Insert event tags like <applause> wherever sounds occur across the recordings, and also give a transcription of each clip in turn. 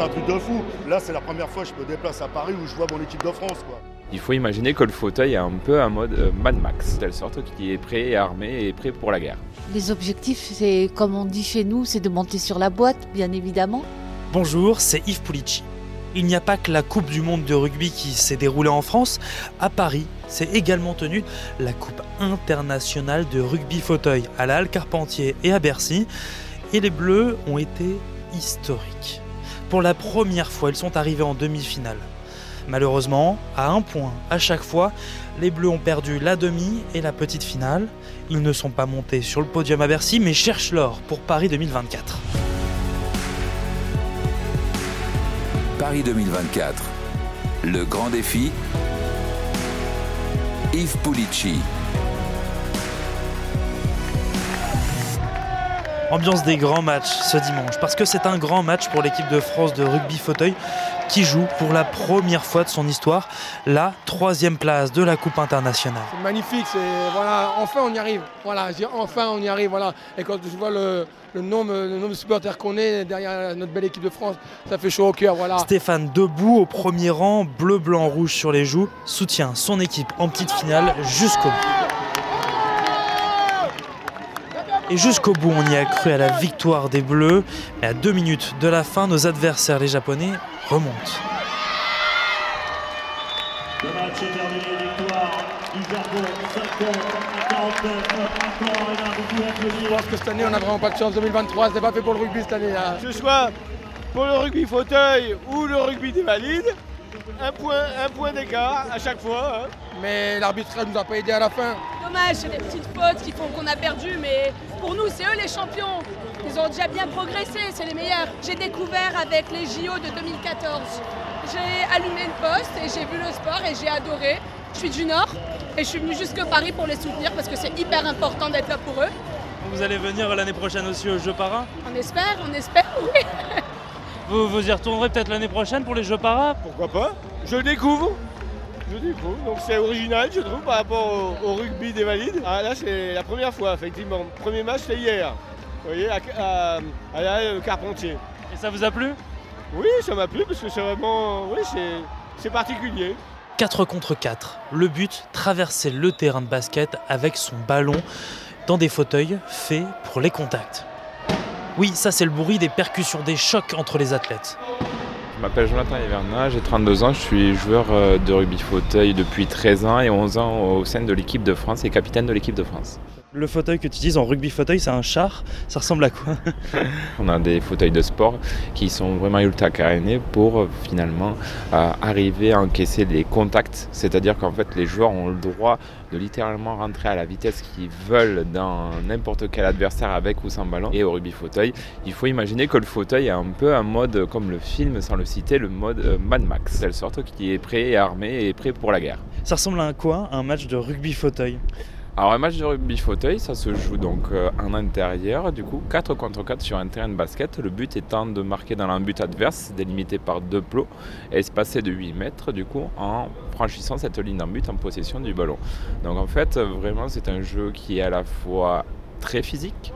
C'est un truc de fou. Là, c'est la première fois que je me déplace à Paris où je vois mon équipe de France. Quoi. Il faut imaginer que le fauteuil est un peu un mode euh, Mad Max, de telle sorte qu'il est prêt et armé et prêt pour la guerre. Les objectifs, c'est comme on dit chez nous, c'est de monter sur la boîte, bien évidemment. Bonjour, c'est Yves Pulici. Il n'y a pas que la Coupe du Monde de rugby qui s'est déroulée en France. À Paris, s'est également tenue la Coupe internationale de rugby fauteuil à la Halle Carpentier et à Bercy. Et les Bleus ont été historiques. Pour la première fois, ils sont arrivés en demi-finale. Malheureusement, à un point à chaque fois, les Bleus ont perdu la demi et la petite finale. Ils ne sont pas montés sur le podium à Bercy, mais cherchent l'or pour Paris 2024. Paris 2024. Le grand défi. Yves Pulici. Ambiance des grands matchs ce dimanche, parce que c'est un grand match pour l'équipe de France de rugby fauteuil qui joue pour la première fois de son histoire la troisième place de la Coupe internationale. C'est magnifique, c'est voilà, enfin on y arrive. Voilà, enfin on y arrive. Voilà. Et quand je vois le, nombre, le nombre de supporters qu'on est derrière notre belle équipe de France, ça fait chaud au cœur. Voilà. Stéphane debout au premier rang, bleu, blanc, rouge sur les joues, soutient son équipe en petite finale jusqu'au bout. Et jusqu'au bout, on y a cru à la victoire des Bleus. Mais à deux minutes de la fin, nos adversaires, les Japonais, remontent. Le match est terminé, victoire Japon, 50 Je pense que cette année, on n'a vraiment pas de chance. 2023, c'est pas fait pour le rugby cette année. Là. Que ce soit pour le rugby fauteuil ou le rugby des valides, un point, un point d'écart à chaque fois. Hein. Mais l'arbitrage ne nous a pas aidé à la fin. Dommage, c'est des petites fautes qui font qu'on a perdu, mais pour nous, c'est eux les champions. Ils ont déjà bien progressé, c'est les meilleurs. J'ai découvert avec les JO de 2014. J'ai allumé une poste et j'ai vu le sport et j'ai adoré. Je suis du Nord et je suis venue jusque Paris pour les soutenir parce que c'est hyper important d'être là pour eux. Vous allez venir l'année prochaine aussi aux Jeux Paras On espère, on espère, <laughs> oui. Vous, vous y retournerez peut-être l'année prochaine pour les Jeux Paras Pourquoi pas? Je découvre je découvre, donc c'est original je trouve par rapport au, rugby des valides. Ah, là c'est la première fois effectivement. Premier match c'est hier, vous voyez, à, la Carpentier. Et ça vous a plu? Oui, ça m'a plu parce que c'est vraiment, oui, c'est particulier. 4 contre 4. Le but, traverser le terrain de basket avec son ballon dans des fauteuils faits pour les contacts. Oui, ça c'est le bruit des percussions, des chocs entre les athlètes. Je m'appelle Jonathan Everna, j'ai 32 ans, je suis joueur euh, de rugby fauteuil depuis 13 ans et 11 ans au sein de l'équipe de France et capitaine de l'équipe de France. Le fauteuil que tu utilises en rugby fauteuil, c'est un char. Ça ressemble à quoi <laughs> On a des fauteuils de sport qui sont vraiment ultra carénés pour finalement euh, arriver à encaisser les contacts. C'est-à-dire qu'en fait, les joueurs ont le droit de littéralement rentrer à la vitesse qu'ils veulent dans n'importe quel adversaire avec ou sans ballon. Et au rugby fauteuil, il faut imaginer que le fauteuil est un peu un mode comme le film, sans le citer, le mode euh, Mad Max, de telle sorte qui est prêt et armé et prêt pour la guerre. Ça ressemble à quoi? Un match de rugby fauteuil? Alors un match de rugby fauteuil, ça se joue donc euh, en intérieur, du coup 4 contre 4 sur un terrain de basket. Le but étant de marquer dans l'embut adverse, délimité par deux plots, espacés de 8 mètres, du coup en franchissant cette ligne d'embut en possession du ballon. Donc en fait, vraiment c'est un jeu qui est à la fois très physique,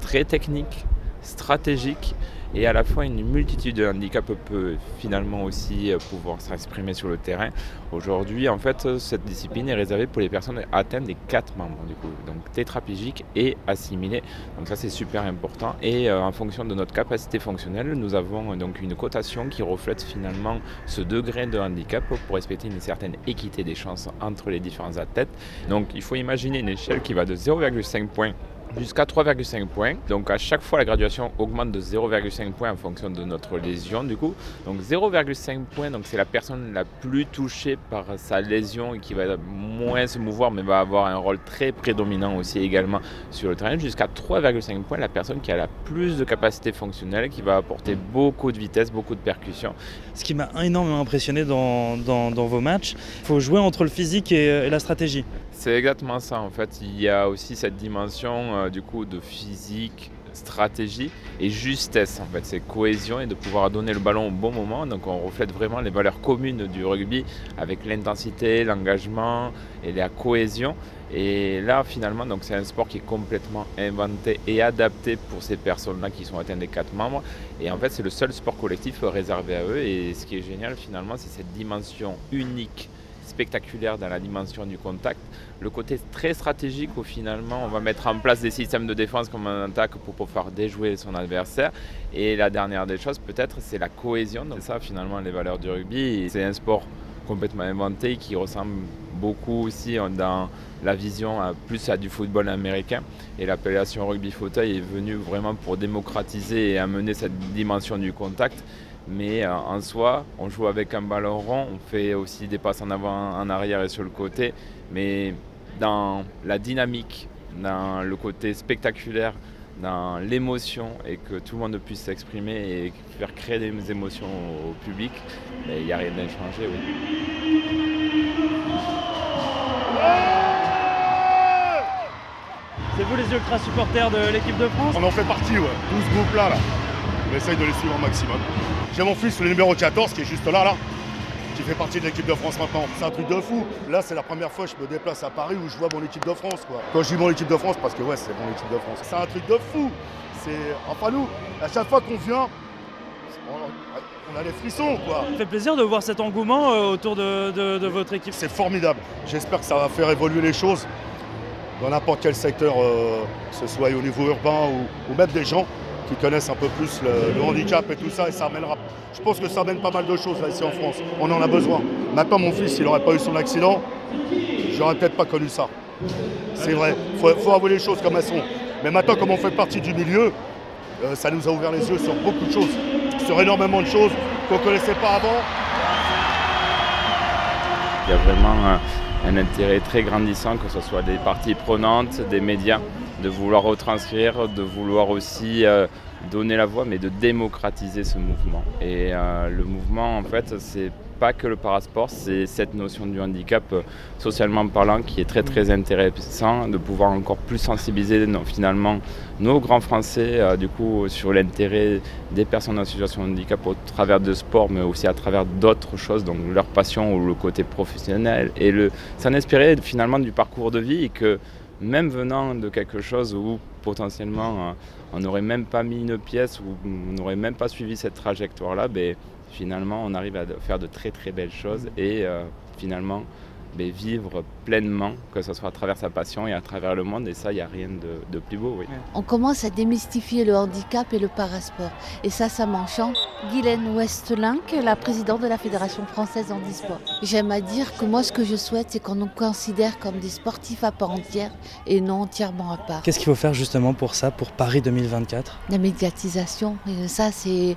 très technique, stratégique et à la fois une multitude de handicaps peut finalement aussi euh, pouvoir s'exprimer sur le terrain. Aujourd'hui, en fait, cette discipline est réservée pour les personnes atteintes des quatre membres, du coup, donc tétraplégiques et assimilés. Donc ça, c'est super important. Et euh, en fonction de notre capacité fonctionnelle, nous avons euh, donc une cotation qui reflète finalement ce degré de handicap pour respecter une certaine équité des chances entre les différents athlètes. Donc il faut imaginer une échelle qui va de 0,5 points jusqu'à 3,5 points. Donc à chaque fois la graduation augmente de 0,5 points en fonction de notre lésion du coup. Donc 0,5 points, c'est la personne la plus touchée par sa lésion et qui va moins se mouvoir mais va avoir un rôle très prédominant aussi également sur le terrain. Jusqu'à 3,5 points, la personne qui a la plus de capacité fonctionnelle, qui va apporter beaucoup de vitesse, beaucoup de percussion. Ce qui m'a énormément impressionné dans, vos matchs, il faut jouer entre le physique et la stratégie. C'est exactement ça en fait. Il y a aussi cette dimension euh, du coup de physique, stratégie et justesse en fait. C'est cohésion et de pouvoir donner le ballon au bon moment. Donc on reflète vraiment les valeurs communes du rugby avec l'intensité, l'engagement et la cohésion. Et là finalement donc c'est un sport qui est complètement inventé et adapté pour ces personnes-là qui sont atteintes des quatre membres. Et en fait c'est le seul sport collectif réservé à eux. Et ce qui est génial finalement c'est cette dimension unique spectaculaire dans la dimension du contact. Le côté très stratégique où finalement on va mettre en place des systèmes de défense comme un attaque pour pouvoir déjouer son adversaire. Et la dernière des choses peut-être c'est la cohésion. Donc ça finalement les valeurs du rugby. C'est un sport complètement inventé qui ressemble beaucoup aussi dans la vision plus à du football américain. Et l'appellation rugby fauteuil est venue vraiment pour démocratiser et amener cette dimension du contact. Mais euh, en soi, on joue avec un ballon rond, on fait aussi des passes en avant, en arrière et sur le côté. Mais dans la dynamique, dans le côté spectaculaire, dans l'émotion et que tout le monde puisse s'exprimer et faire créer des émotions au public, il n'y a rien d'inchangé. Oui. C'est vous les ultra supporters de l'équipe de France? On en fait partie, ouais. Tout ce groupe-là, là. Essaye de les suivre au maximum. J'ai mon fils, le numéro 14, qui est juste là, là, qui fait partie de l'équipe de France maintenant. C'est un truc de fou. Là, c'est la première fois que je me déplace à Paris où je vois mon équipe de France. Quoi. Quand je dis mon équipe de France, parce que ouais, c'est mon équipe de France. C'est un truc de fou. C'est enfin nous, à chaque fois qu'on vient, on a des frissons quoi. Ça fait plaisir de voir cet engouement euh, autour de, votre équipe. C'est formidable. J'espère que ça va faire évoluer les choses dans n'importe quel secteur, euh, que ce soit au niveau urbain ou même des gens qui connaissent un peu plus le, handicap et tout ça, et ça amènera. Je pense que ça amène pas mal de choses là, ici en France. On en a besoin. Maintenant, mon fils, s'il n'aurait pas eu son accident, j'aurais peut-être pas connu ça. C'est vrai, il faut, avouer les choses comme elles sont. Mais maintenant, comme on fait partie du milieu, euh, ça nous a ouvert les yeux sur beaucoup de choses, sur énormément de choses qu'on ne connaissait pas avant. Il y a vraiment un, intérêt très grandissant, que ce soit des parties prenantes, des médias, de vouloir retranscrire, de vouloir aussi euh, donner la voix, mais de démocratiser ce mouvement. Et euh, le mouvement, en fait, c'est pas que le parasport, c'est cette notion du handicap euh, socialement parlant qui est très très intéressant, de pouvoir encore plus sensibiliser finalement nos grands Français du coup sur l'intérêt des personnes en situation de handicap au travers de sport, mais aussi à travers d'autres choses, donc leur passion ou le côté professionnel, et le s'en inspirer finalement du parcours de vie et que même venant de quelque chose où potentiellement euh, on n'aurait même pas mis une pièce ou on n'aurait même pas suivi cette trajectoire-là, ben, finalement on arrive à faire de très très belles choses et euh, finalement vivre pleinement, que ce soit à travers sa passion et à travers le monde. Et ça, il n'y a rien de, plus beau. Oui. On commence à démystifier le handicap et le parasport. Et ça, ça m'enchante. Guylaine Westelink, la présidente de la Fédération française handisport. J'aime à dire que moi, ce que je souhaite, c'est qu'on nous considère comme des sportifs à part entière et non entièrement à part. Qu'est-ce qu'il faut faire justement pour ça, pour Paris 2024 La médiatisation. Et ça, c'est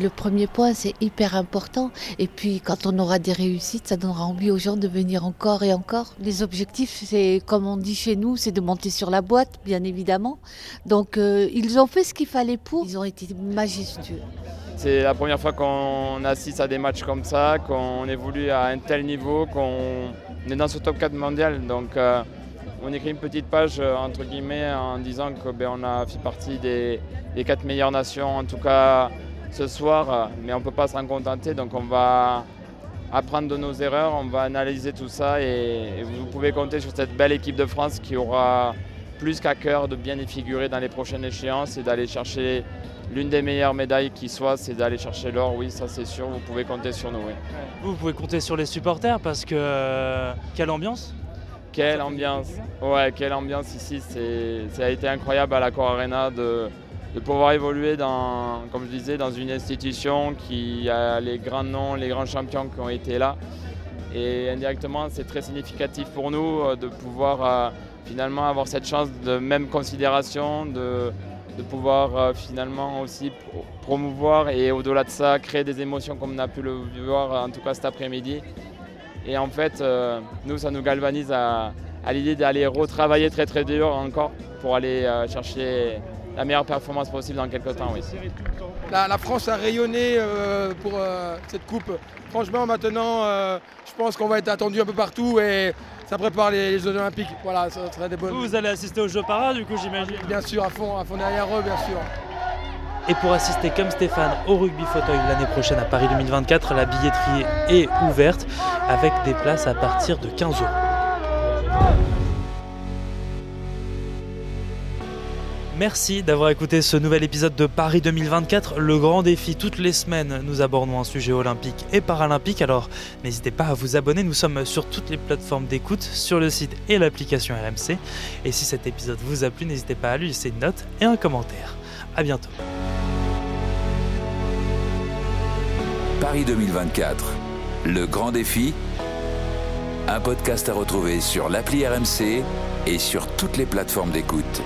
le premier point, c'est hyper important. Et puis, quand on aura des réussites, ça donnera envie aux gens de venir en encore et encore. Les objectifs, c'est comme on dit chez nous, c'est de monter sur la boîte, bien évidemment. Donc euh, ils ont fait ce qu'il fallait pour. Ils ont été majestueux. C'est la première fois qu'on assiste à des matchs comme ça, qu'on évolue à un tel niveau, qu'on est dans ce top 4 mondial. Donc euh, on écrit une petite page euh, entre guillemets en disant qu'on ben, a fait partie des, des quatre meilleures nations, en tout cas ce soir, mais on ne peut pas s'en contenter. Donc on va apprendre de nos erreurs, on va analyser tout ça et, vous pouvez compter sur cette belle équipe de France qui aura plus qu'à cœur de bien y figurer dans les prochaines échéances et d'aller chercher l'une des meilleures médailles qui soit, c'est d'aller chercher l'or, oui, ça c'est sûr, vous pouvez compter sur nous. Vous pouvez compter sur les supporters parce que euh, quelle ambiance. Quelle ambiance. Ouais, quelle ambiance ici, ça a été incroyable à l'Accor Arena de, de pouvoir évoluer dans, comme je disais, dans une institution qui a les grands noms, les grands champions qui ont été là. Et indirectement, c'est très significatif pour nous euh, de pouvoir euh, finalement avoir cette chance de même considération, de, de pouvoir euh, finalement aussi promouvoir et au-delà de ça créer des émotions comme on a pu le voir en tout cas cet après-midi. Et en fait, nous, ça nous galvanise à, à l'idée d'aller retravailler très très dur encore pour aller chercher la meilleure performance possible dans quelques temps. Oui. La, France a rayonné euh, pour euh, cette coupe. Franchement, maintenant, je pense qu'on va être attendu un peu partout et ça prépare les, Jeux Olympiques. Voilà, ça serait des bonnes. Vous, vous allez assister aux Jeux Para, du coup, j'imagine Bien sûr, à fond, à fond derrière eux, bien sûr. Et pour assister comme Stéphane au rugby fauteuil l'année prochaine à Paris 2024, la billetterie est ouverte avec des places à partir de 15 euros. Merci d'avoir écouté ce nouvel épisode de Paris 2024, le grand défi. Toutes les semaines, nous abordons un sujet olympique et paralympique. Alors, n'hésitez pas à vous abonner. Nous sommes sur toutes les plateformes d'écoute, sur le site et l'application RMC. Et si cet épisode vous a plu, n'hésitez pas à lui laisser une note et un commentaire. À bientôt. Paris 2024, le grand défi. Un podcast à retrouver sur l'appli RMC et sur toutes les plateformes d'écoute.